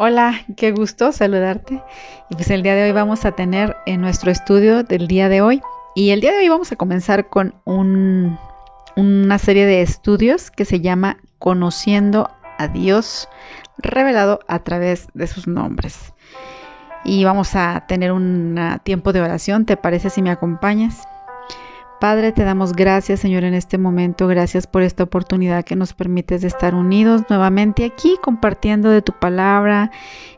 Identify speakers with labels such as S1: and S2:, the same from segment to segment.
S1: Hola, qué gusto saludarte. Y pues el día de hoy vamos a tener en nuestro estudio del día de hoy. Y el día de hoy vamos a comenzar con un, una serie de estudios que se llama Conociendo a Dios revelado a través de sus nombres. Y vamos a tener un tiempo de oración. ¿Te parece si me acompañas? Padre, te damos gracias, Señor, en este momento. Gracias por esta oportunidad que nos permites de estar unidos nuevamente aquí compartiendo de tu palabra.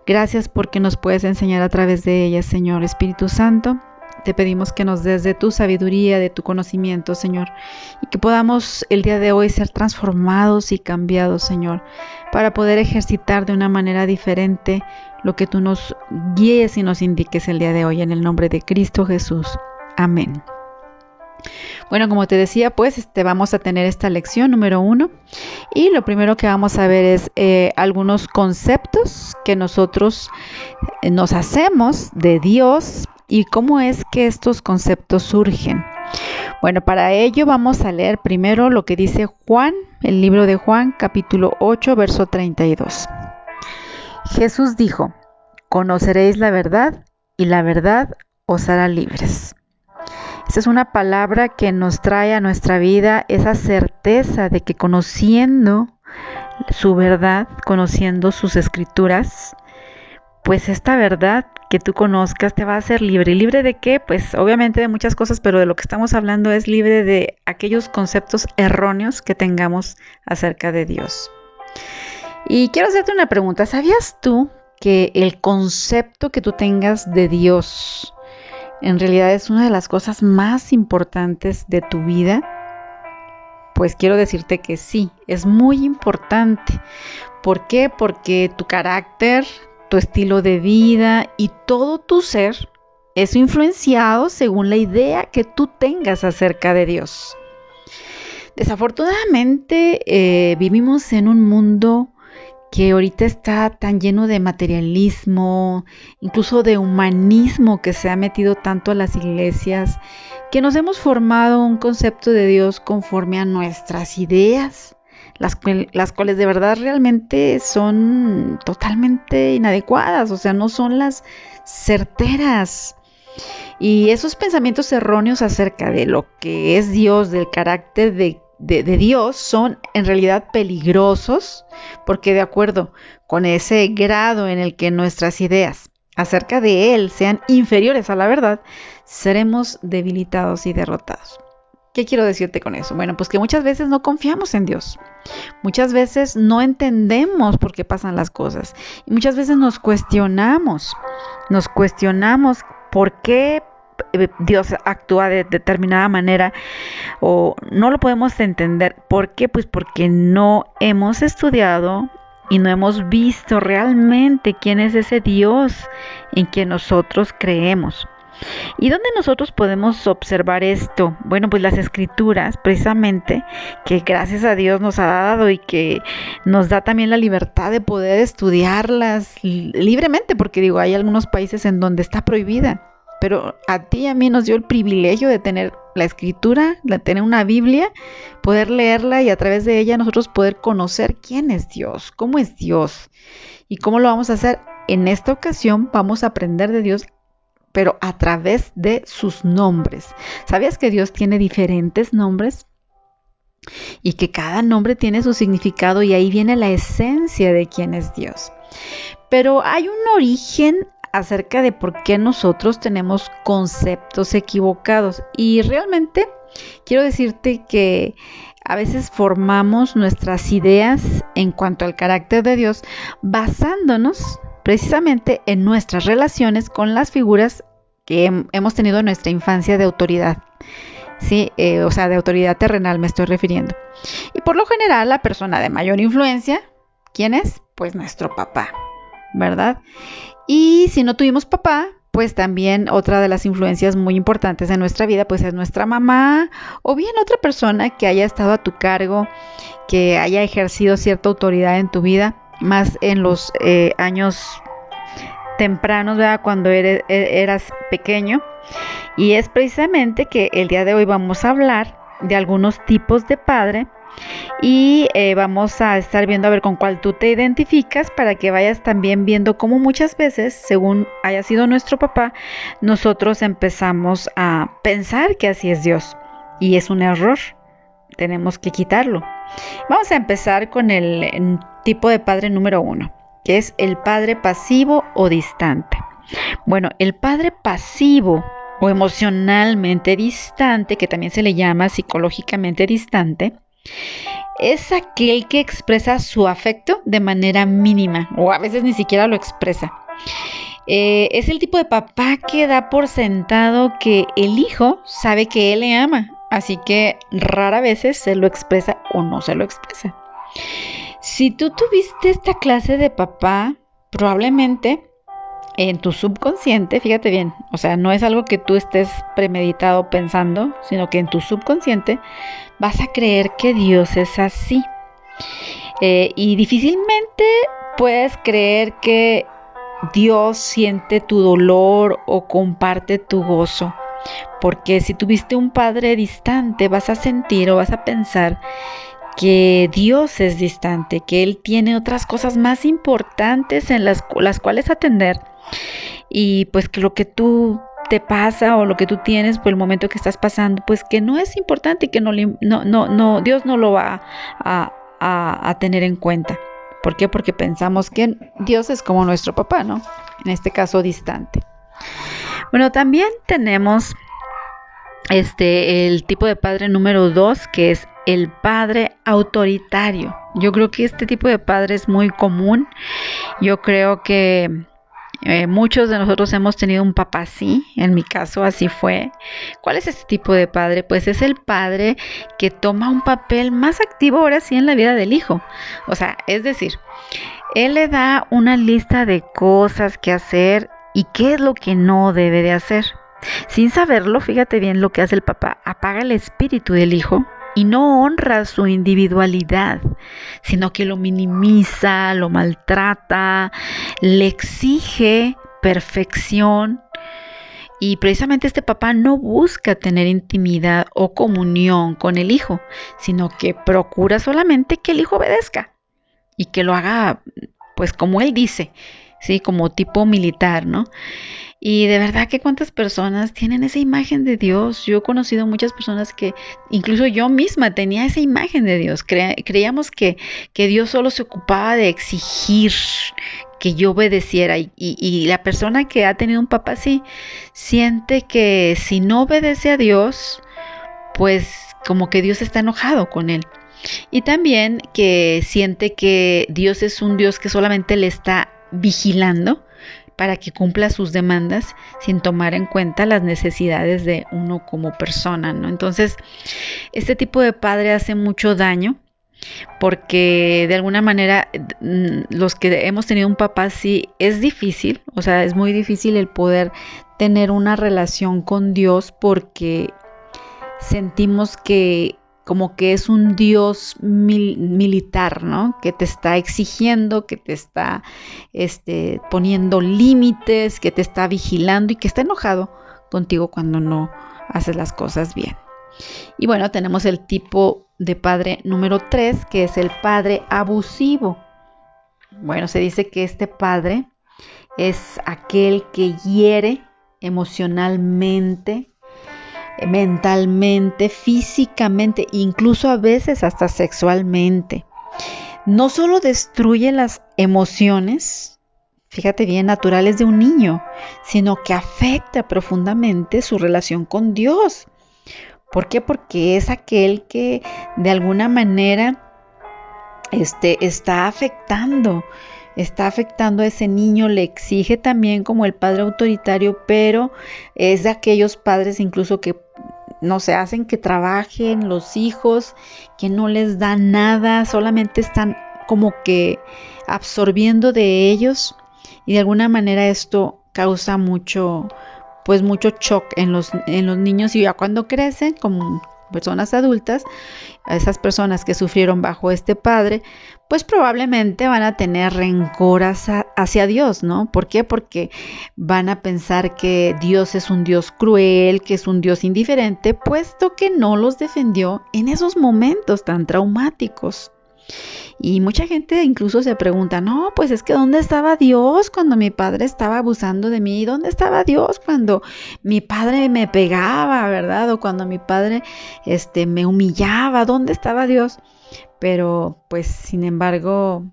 S1: Gracias porque nos puedes enseñar a través de ella, Señor Espíritu Santo. Te pedimos que nos des de tu sabiduría, de tu conocimiento, Señor, y que podamos el día de hoy ser transformados y cambiados, Señor, para poder ejercitar de una manera diferente lo que tú nos guíes y nos indiques el día de hoy, en el nombre de Cristo Jesús. Amén. Bueno, como te decía, pues este, vamos a tener esta lección número uno y lo primero que vamos a ver es eh, algunos conceptos que nosotros eh, nos hacemos de Dios y cómo es que estos conceptos surgen. Bueno, para ello vamos a leer primero lo que dice Juan, el libro de Juan, capítulo 8, verso 32. Jesús dijo, conoceréis la verdad y la verdad os hará libres. Esa es una palabra que nos trae a nuestra vida esa certeza de que conociendo su verdad, conociendo sus escrituras, pues esta verdad que tú conozcas te va a hacer libre. ¿Libre de qué? Pues obviamente de muchas cosas, pero de lo que estamos hablando es libre de aquellos conceptos erróneos que tengamos acerca de Dios. Y quiero hacerte una pregunta. ¿Sabías tú que el concepto que tú tengas de Dios en realidad es una de las cosas más importantes de tu vida? Pues quiero decirte que sí, es muy importante. ¿Por qué? Porque tu carácter, tu estilo de vida y todo tu ser es influenciado según la idea que tú tengas acerca de Dios. Desafortunadamente eh, vivimos en un mundo que ahorita está tan lleno de materialismo, incluso de humanismo que se ha metido tanto a las iglesias, que nos hemos formado un concepto de Dios conforme a nuestras ideas, las, las cuales de verdad realmente son totalmente inadecuadas, o sea, no son las certeras. Y esos pensamientos erróneos acerca de lo que es Dios, del carácter de de, Dios son en realidad peligrosos porque de acuerdo con ese grado en el que nuestras ideas acerca de Él sean inferiores a la verdad, seremos debilitados y derrotados. ¿Qué quiero decirte con eso? Bueno, pues que muchas veces no confiamos en Dios. Muchas veces no entendemos por qué pasan las cosas. Y muchas veces nos cuestionamos. Nos cuestionamos por qué Dios actúa de determinada manera o no lo podemos entender. ¿Por qué? Pues porque no hemos estudiado y no hemos visto realmente quién es ese Dios en quien nosotros creemos. ¿Y dónde nosotros podemos observar esto? Bueno, pues las escrituras, precisamente, que gracias a Dios nos ha dado y que nos da también la libertad de poder estudiarlas libremente, porque digo, hay algunos países en donde está prohibida pero a ti y a mí nos dio el privilegio de tener la escritura, de tener una Biblia, poder leerla y a través de ella nosotros poder conocer quién es Dios, cómo es Dios y cómo lo vamos a hacer. En esta ocasión vamos a aprender de Dios, pero a través de sus nombres. ¿Sabías que Dios tiene diferentes nombres? Y que cada nombre tiene su significado y ahí viene la esencia de quién es Dios. Pero hay un origen acerca de por qué nosotros tenemos conceptos equivocados. Y realmente quiero decirte que a veces formamos nuestras ideas en cuanto al carácter de Dios basándonos precisamente en nuestras relaciones con las figuras que hemos tenido en nuestra infancia de autoridad. Sí, eh, o sea, de autoridad terrenal me estoy refiriendo. Y por lo general, la persona de mayor influencia, ¿quién es? Pues nuestro papá, ¿verdad? Y si no tuvimos papá, pues también otra de las influencias muy importantes en nuestra vida, pues es nuestra mamá o bien otra persona que haya estado a tu cargo, que haya ejercido cierta autoridad en tu vida, más en los eh, años tempranos, ¿verdad? Cuando e, eras pequeño. Y es precisamente que el día de hoy vamos a hablar de algunos tipos de padre y eh, vamos a estar viendo a ver con cuál tú te identificas para que vayas también viendo cómo muchas veces, según haya sido nuestro papá, nosotros empezamos a pensar que así es Dios y es un error. Tenemos que quitarlo. Vamos a empezar con el tipo de padre número uno, que es el padre pasivo o distante. Bueno, el padre pasivo o emocionalmente distante, que también se le llama psicológicamente distante, es aquel que expresa su afecto de manera mínima o a veces ni siquiera lo expresa. Eh, es el tipo de papá que da por sentado que el hijo sabe que él le ama, así que rara veces se lo expresa o no se lo expresa. Si tú tuviste esta clase de papá, probablemente en tu subconsciente, fíjate bien, o sea, no es algo que tú estés premeditado pensando, sino que en tu subconsciente vas a creer que Dios es así. Eh, y difícilmente puedes creer que Dios siente tu dolor o comparte tu gozo. Porque si tuviste un padre distante, vas a sentir o vas a pensar que Dios es distante, que Él tiene otras cosas más importantes en las, las cuales atender y pues que lo que tú te pasa o lo que tú tienes por el momento que estás pasando, pues que no es importante y que no, no, Dios no lo va a, a, a, tener en cuenta. ¿Por qué? Porque pensamos que Dios es como nuestro papá, ¿no? En este caso distante. Bueno, también tenemos este el tipo de padre número dos, que es el padre autoritario. Yo creo que este tipo de padre es muy común. Yo creo que eh, muchos de nosotros hemos tenido un papá así, en mi caso así fue. ¿Cuál es este tipo de padre? Pues es el padre que toma un papel más activo ahora sí en la vida del hijo. O sea, es decir, él le da una lista de cosas que hacer y qué es lo que no debe de hacer. Sin saberlo, fíjate bien lo que hace el papá, apaga el espíritu del hijo y no honra su individualidad, sino que lo minimiza, lo maltrata, le exige perfección. Y precisamente este papá no busca tener intimidad o comunión con el hijo, sino que procura solamente que el hijo obedezca y que lo haga pues como él dice, sí, como tipo militar, ¿no? Y de verdad que cuántas personas tienen esa imagen de Dios. Yo he conocido muchas personas que, incluso yo misma, tenía esa imagen de Dios. creíamos que, que, Dios solo se ocupaba de exigir que yo obedeciera. Y, y la persona que ha tenido un papá así, siente que si no obedece a Dios, pues como que Dios está enojado con él. Y también que siente que Dios es un Dios que solamente le está vigilando para que cumpla sus demandas sin tomar en cuenta las necesidades de uno como persona, ¿no? Entonces, este tipo de padre hace mucho daño porque de alguna manera mm, los que hemos tenido un papá así es difícil, o sea, es muy difícil el poder tener una relación con Dios porque sentimos que como que es un dios militar, ¿no? Que te está exigiendo, que te está este, poniendo límites, que te está vigilando y que está enojado contigo cuando no haces las cosas bien. Y bueno, tenemos el tipo de padre número 3, que es el padre abusivo. Bueno, se dice que este padre es aquel que hiere emocionalmente, mentalmente, físicamente, incluso a veces hasta sexualmente. No solo destruye las emociones, fíjate bien, naturales de un niño, sino que afecta profundamente su relación con Dios. ¿Por qué? Porque es aquel que de alguna manera este, está afectando está afectando a ese niño, le exige también como el padre autoritario, pero es de aquellos padres incluso que no se hacen que trabajen los hijos, que no les dan nada, solamente están como que absorbiendo de ellos y de alguna manera esto causa mucho pues mucho shock en los, en los niños y ya cuando crecen como personas adultas, a esas personas que sufrieron bajo este padre, pues probablemente van a tener rencor hacia, hacia Dios, ¿no? ¿Por qué? Porque van a pensar que Dios es un Dios cruel, que es un Dios indiferente, puesto que no los defendió en esos momentos tan traumáticos. Y mucha gente incluso se pregunta, no, pues es que ¿dónde estaba Dios cuando mi padre estaba abusando de mí? ¿Dónde estaba Dios cuando mi padre me pegaba, verdad? O cuando mi padre este, me humillaba, ¿dónde estaba Dios? Pero pues sin embargo,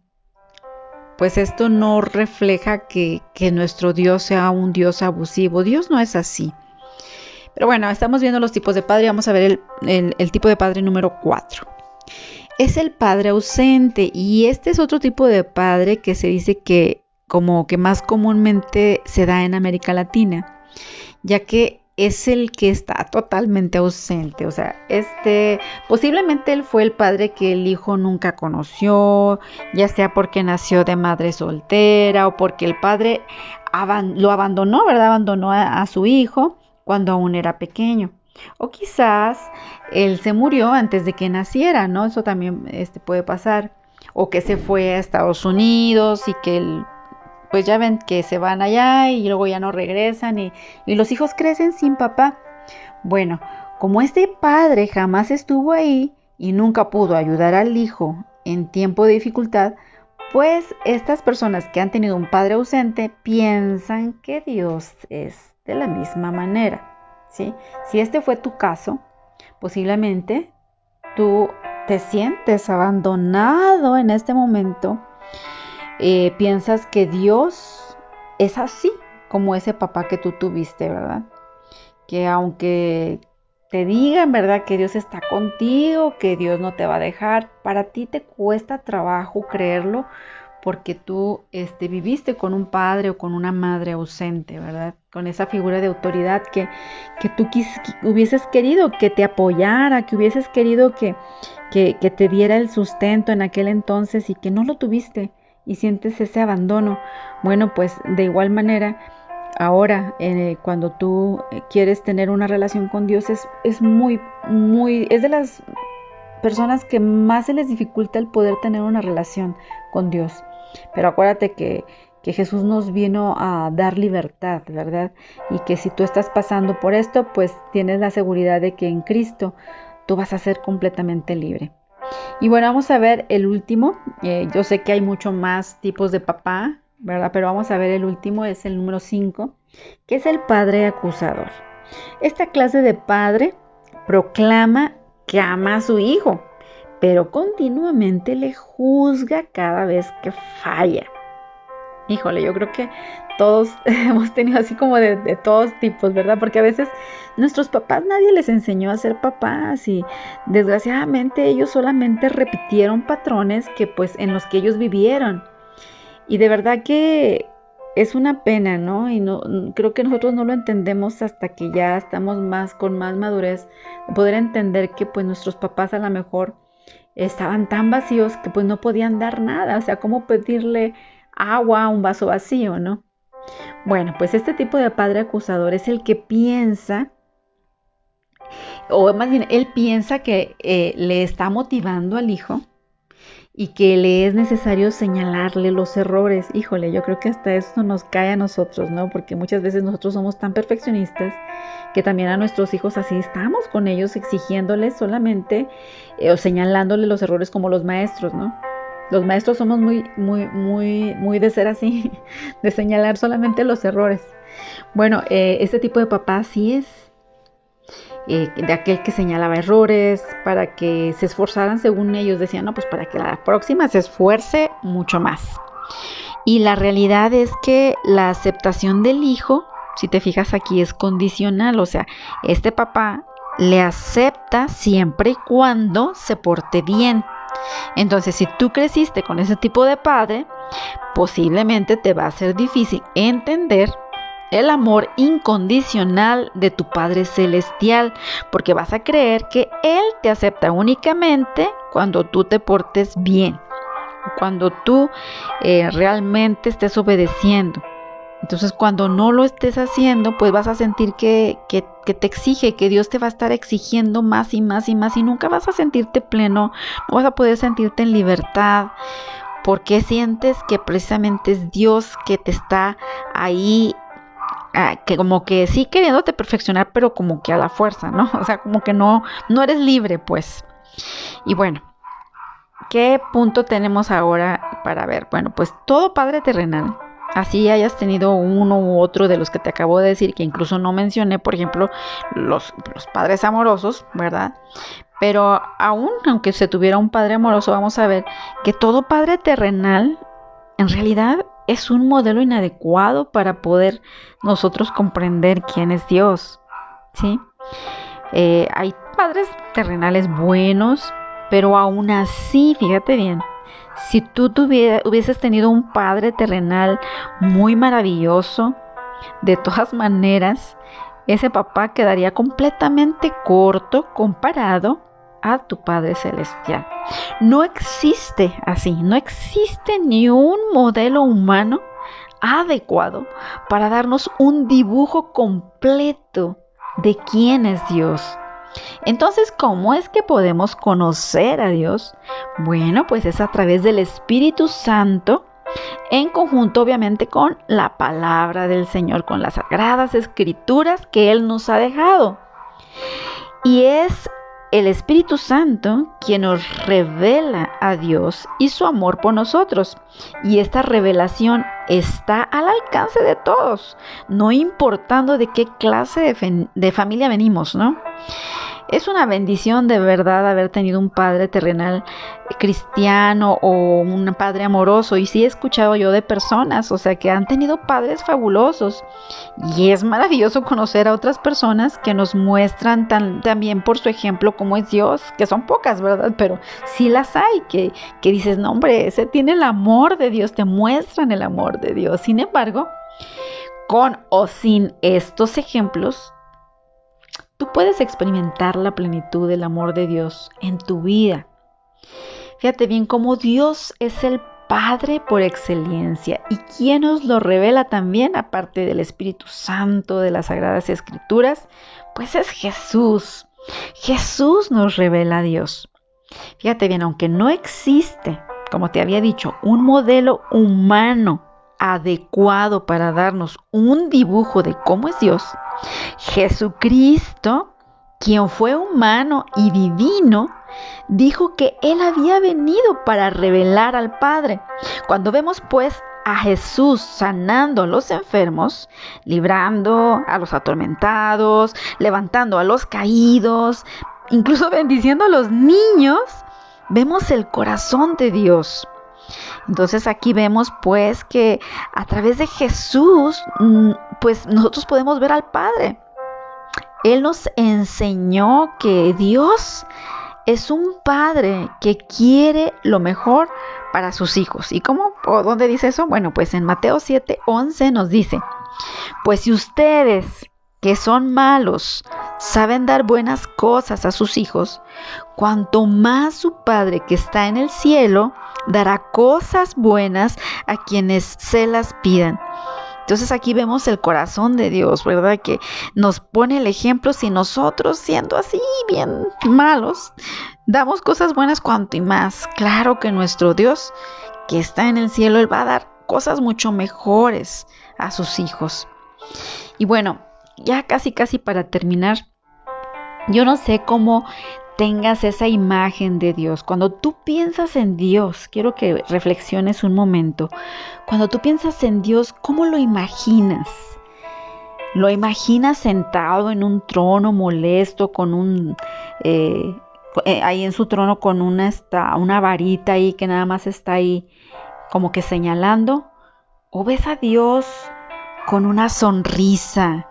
S1: pues esto no refleja que, nuestro Dios sea un Dios abusivo. Dios no es así. Pero bueno, estamos viendo los tipos de padre. Vamos a ver el, el tipo de padre número 4 es el padre ausente y este es otro tipo de padre que se dice que como que más comúnmente se da en América Latina, ya que es el que está totalmente ausente, o sea, este posiblemente él fue el padre que el hijo nunca conoció, ya sea porque nació de madre soltera o porque el padre lo abandonó, ¿verdad? Abandonó a su hijo cuando aún era pequeño. O quizás él se murió antes de que naciera, ¿no? Eso también este, puede pasar. O que se fue a Estados Unidos y que él, pues ya ven que se van allá y luego ya no regresan y, los hijos crecen sin papá. Bueno, como este padre jamás estuvo ahí y nunca pudo ayudar al hijo en tiempo de dificultad, pues estas personas que han tenido un padre ausente piensan que Dios es de la misma manera. Si este fue tu caso, posiblemente tú te sientes abandonado en este momento, eh, piensas que Dios es así como ese papá que tú tuviste, ¿verdad? Que aunque te digan, ¿verdad? Que Dios está contigo, que Dios no te va a dejar, para ti te cuesta trabajo creerlo porque tú este, viviste con un padre o con una madre ausente, ¿verdad? Con esa figura de autoridad que, que tú hubieses querido que te apoyara, que hubieses querido que, que, te diera el sustento en aquel entonces y que no lo tuviste y sientes ese abandono. Bueno, pues de igual manera, ahora eh, cuando tú eh, quieres tener una relación con Dios es, es muy, muy, es de las personas que más se les dificulta el poder tener una relación con Dios. Pero acuérdate que, Jesús nos vino a dar libertad, ¿verdad? Y que si tú estás pasando por esto, pues tienes la seguridad de que en Cristo tú vas a ser completamente libre. Y bueno, vamos a ver el último. Eh, yo sé que hay mucho más tipos de papá, ¿verdad? Pero vamos a ver el último, es el número 5, que es el padre acusador. Esta clase de padre proclama que ama a su hijo, pero continuamente le juzga cada vez que falla. Híjole, yo creo que todos hemos tenido así como de, todos tipos, ¿verdad? Porque a veces nuestros papás nadie les enseñó a ser papás y desgraciadamente ellos solamente repitieron patrones que pues en los que ellos vivieron. Y de verdad que es una pena, ¿no? Y no creo que nosotros no lo entendemos hasta que ya estamos más con más madurez, poder entender que pues nuestros papás a lo mejor estaban tan vacíos que pues no podían dar nada, o sea, ¿cómo pedirle agua un vaso vacío, no? Bueno, pues este tipo de padre acusador es el que piensa, o más bien, él piensa que eh, le está motivando al hijo y que le es necesario señalarle los errores. Híjole, yo creo que hasta esto nos cae a nosotros, ¿no? Porque muchas veces nosotros somos tan perfeccionistas que también a nuestros hijos así estamos con ellos exigiéndoles solamente eh, o señalándoles los errores como los maestros, ¿no? Los maestros somos muy, muy, muy, muy de ser así, de señalar solamente los errores. Bueno, eh, este tipo de papá sí es eh, de aquel que señalaba errores, para que se esforzaran según ellos, decían, no, pues para que la próxima se esfuerce mucho más. Y la realidad es que la aceptación del hijo, si te fijas aquí, es condicional, o sea, este papá le acepta siempre y cuando se porte bien. Entonces, si tú creciste con ese tipo de padre, posiblemente te va a ser difícil entender el amor incondicional de tu Padre Celestial, porque vas a creer que Él te acepta únicamente cuando tú te portes bien, cuando tú eh, realmente estés obedeciendo. Entonces cuando no lo estés haciendo, pues vas a sentir que, que, te exige, que Dios te va a estar exigiendo más y más y más y nunca vas a sentirte pleno, no vas a poder sentirte en libertad ¿Por qué sientes que precisamente es Dios que te está ahí ah, que como que sí queriéndote perfeccionar, pero como que a la fuerza, ¿no? O sea, como que no, no eres libre, pues. Y bueno, ¿qué punto tenemos ahora para ver? Bueno, pues todo padre terrenal, así hayas tenido uno u otro de los que te acabo de decir, que incluso no mencioné, por ejemplo, los, padres amorosos, ¿verdad? Pero aún, aunque se tuviera un padre amoroso, vamos a ver que todo padre terrenal en realidad es un modelo inadecuado para poder nosotros comprender quién es Dios. ¿sí? Eh, hay padres terrenales buenos, pero aún así, fíjate bien, si tú hubieses tenido un padre terrenal muy maravilloso, de todas maneras, ese papá quedaría completamente corto comparado a tu Padre Celestial. No existe así, no existe ni un modelo humano adecuado para darnos un dibujo completo de quién es Dios. Entonces, ¿cómo es que podemos conocer a Dios? Bueno, pues es a través del Espíritu Santo, en conjunto obviamente con la palabra del Señor, con las sagradas escrituras que Él nos ha dejado. Y es el Espíritu Santo quien nos revela a Dios y su amor por nosotros. Y esta revelación está al alcance de todos, no importando de qué clase de, de familia venimos, ¿no? Es una bendición de verdad haber tenido un padre terrenal cristiano o un padre amoroso. Y sí he escuchado yo de personas, o sea, que han tenido padres fabulosos. Y es maravilloso conocer a otras personas que nos muestran también por su ejemplo cómo es Dios, que son pocas, ¿verdad? Pero sí las hay, que, que dices, no, hombre, ese tiene el amor de Dios, te muestran el amor de Dios. Sin embargo, con o sin estos ejemplos, tú puedes experimentar la plenitud del amor de Dios en tu vida. Fíjate bien cómo Dios es el Padre por excelencia y quien nos lo revela también, aparte del Espíritu Santo, de las Sagradas Escrituras, pues es Jesús. Jesús nos revela a Dios. Fíjate bien, aunque no existe, como te había dicho, un modelo humano adecuado para darnos un dibujo de cómo es Dios, Jesucristo, quien fue humano y divino, dijo que Él había venido para revelar al Padre. Cuando vemos pues a Jesús sanando a los enfermos, librando a los atormentados, levantando a los caídos, incluso bendiciendo a los niños, vemos el corazón de Dios. Entonces aquí vemos pues que a través de Jesús mm, pues nosotros podemos ver al Padre. Él nos enseñó que Dios es un padre que quiere lo mejor para sus hijos. ¿Y cómo? ¿O dónde dice eso? Bueno, pues en Mateo 7, 11 nos dice, pues si ustedes que son malos saben dar buenas cosas a sus hijos, cuanto más su Padre que está en el cielo dará cosas buenas a quienes se las pidan. Entonces aquí vemos el corazón de Dios, ¿verdad? Que nos pone el ejemplo si nosotros siendo así bien malos, damos cosas buenas cuanto y más. Claro que nuestro Dios que está en el cielo, Él va a dar cosas mucho mejores a sus hijos. Y bueno, ya casi casi para terminar, yo no sé cómo tengas esa imagen de Dios. Cuando tú piensas en Dios, quiero que reflexiones un momento. Cuando tú piensas en Dios, ¿cómo lo imaginas? ¿Lo imaginas sentado en un trono molesto con un... Eh, eh, ahí en su trono con una, una varita ahí que nada más está ahí como que señalando? ¿O ves a Dios con una sonrisa?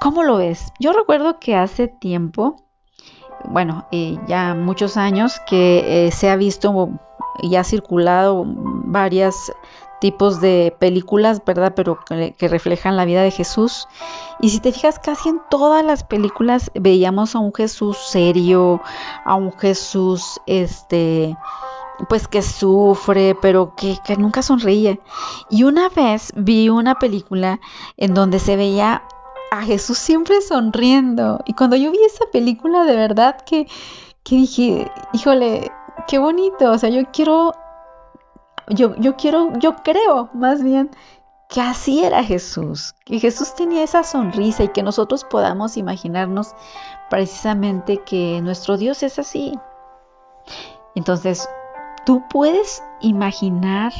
S1: ¿Cómo lo ves? Yo recuerdo que hace tiempo bueno, eh, ya muchos años que eh, se ha visto y ha circulado varios tipos de películas, ¿verdad? Pero que, que, reflejan la vida de Jesús. Y si te fijas, casi en todas las películas veíamos a un Jesús serio, a un Jesús, este, pues que sufre, pero que, que nunca sonríe. Y una vez vi una película en donde se veía a Jesús siempre sonriendo. Y cuando yo vi esa película, de verdad que, que dije, híjole, qué bonito. O sea, yo quiero yo, yo quiero, yo creo más bien que así era Jesús, que Jesús tenía esa sonrisa y que nosotros podamos imaginarnos precisamente que nuestro Dios es así. Entonces, ¿tú puedes imaginar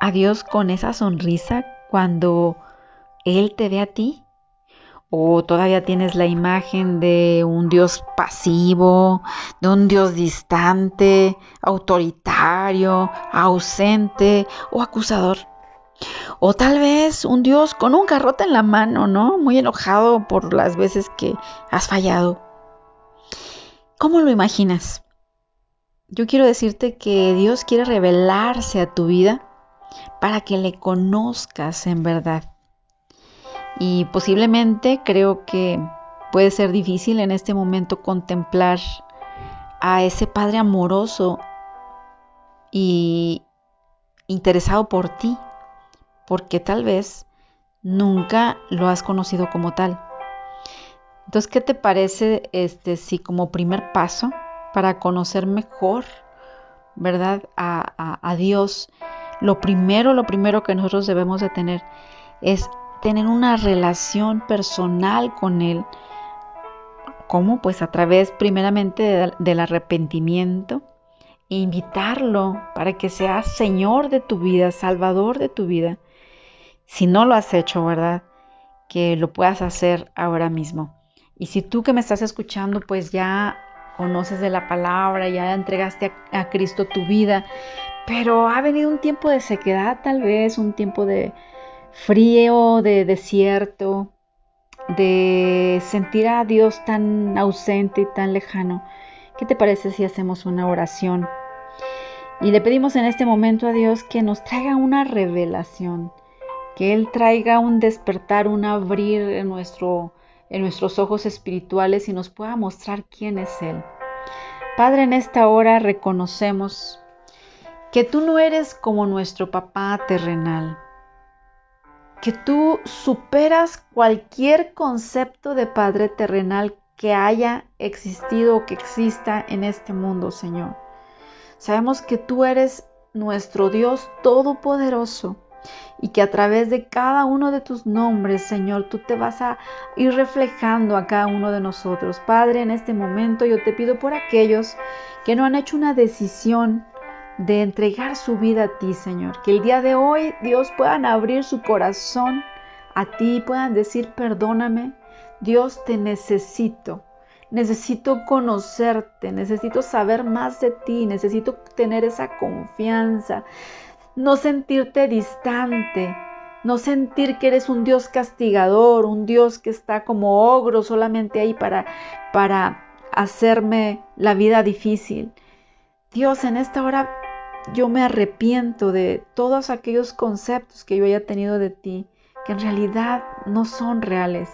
S1: a Dios con esa sonrisa cuando Él te ve a ti? ¿O todavía tienes la imagen de un Dios pasivo, de un Dios distante, autoritario, ausente o acusador? O tal vez un Dios con un garrote en la mano, ¿no? Muy enojado por las veces que has fallado. ¿Cómo lo imaginas? Yo quiero decirte que Dios quiere revelarse a tu vida para que le conozcas en verdad. Y posiblemente creo que puede ser difícil en este momento contemplar a ese Padre amoroso y interesado por ti, porque tal vez nunca lo has conocido como tal. Entonces, ¿qué te parece este si como primer paso para conocer mejor, verdad, a, a Dios, lo primero, lo primero que nosotros debemos de tener es tener una relación personal con Él. ¿Cómo? Pues a través primeramente del arrepentimiento, invitarlo para que sea Señor de tu vida, Salvador de tu vida. Si no lo has hecho, ¿verdad? Que lo puedas hacer ahora mismo. Y si tú que me estás escuchando, pues ya conoces de la palabra, ya entregaste a Cristo tu vida, pero ha venido un tiempo de sequedad tal vez, un tiempo de, frío, de desierto, de sentir a Dios tan ausente y tan lejano. ¿Qué te parece si hacemos una oración? Y le pedimos en este momento a Dios que nos traiga una revelación, que Él traiga un despertar, un abrir en, en nuestros ojos espirituales y nos pueda mostrar quién es Él. Padre, en esta hora reconocemos que tú no eres como nuestro papá terrenal, que tú superas cualquier concepto de Padre terrenal que haya existido o que exista en este mundo, Señor. Sabemos que tú eres nuestro Dios todopoderoso y que a través de cada uno de tus nombres, Señor, tú te vas a ir reflejando a cada uno de nosotros. Padre, en este momento yo te pido por aquellos que no han hecho una decisión de entregar su vida a ti, Señor. Que el día de hoy, Dios, puedan abrir su corazón a ti, puedan decir, perdóname, Dios, te necesito. Necesito conocerte, necesito saber más de ti, necesito tener esa confianza, no sentirte distante, no sentir que eres un Dios castigador, un Dios que está como ogro solamente ahí para, para hacerme la vida difícil. Dios, en esta hora yo me arrepiento de todos aquellos conceptos que yo haya tenido de ti, que en realidad no son reales.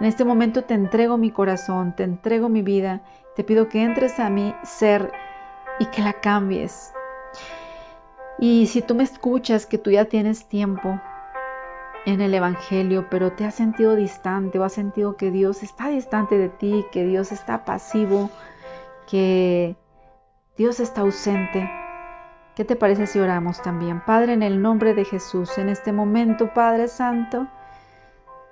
S1: En este momento te entrego mi corazón, te entrego mi vida, te pido que entres a mi ser y que la cambies. Y si tú me escuchas que tú ya tienes tiempo en el Evangelio, pero te has sentido distante o has sentido que Dios está distante de ti, que Dios está pasivo, que Dios está ausente, ¿Qué te parece si oramos también? Padre, en el nombre de Jesús, en este momento, Padre Santo,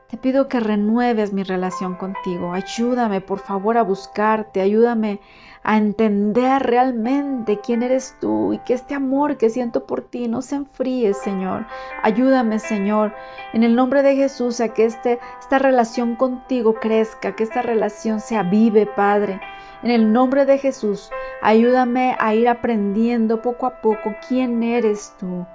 S1: te pido que renueves mi relación contigo. Ayúdame, por favor, a buscarte. Ayúdame a entender realmente quién eres tú y que este amor que siento por ti no se enfríe, Señor. Ayúdame, Señor, en el nombre de Jesús, a que este, esta relación contigo crezca, que esta relación se avive, Padre. En el nombre de Jesús, ayúdame a ir aprendiendo poco a poco quién eres tú,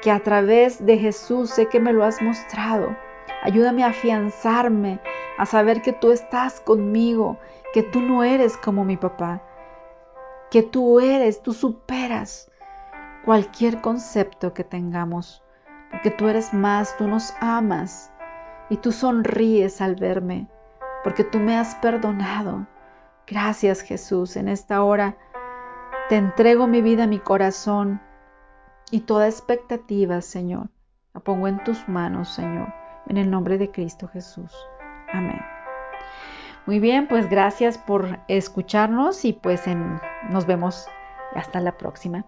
S1: que a través de Jesús sé que me lo has mostrado. Ayúdame a afianzarme, a saber que tú estás conmigo, que tú no eres como mi papá, que tú eres, tú superas cualquier concepto que tengamos, porque tú eres más, tú nos amas y tú sonríes al verme, porque tú me has perdonado Gracias Jesús, en esta hora te entrego mi vida, mi corazón y toda expectativa, Señor. La pongo en tus manos, Señor, en el nombre de Cristo Jesús. Amén. Muy bien, pues gracias por escucharnos y pues nos vemos hasta la próxima.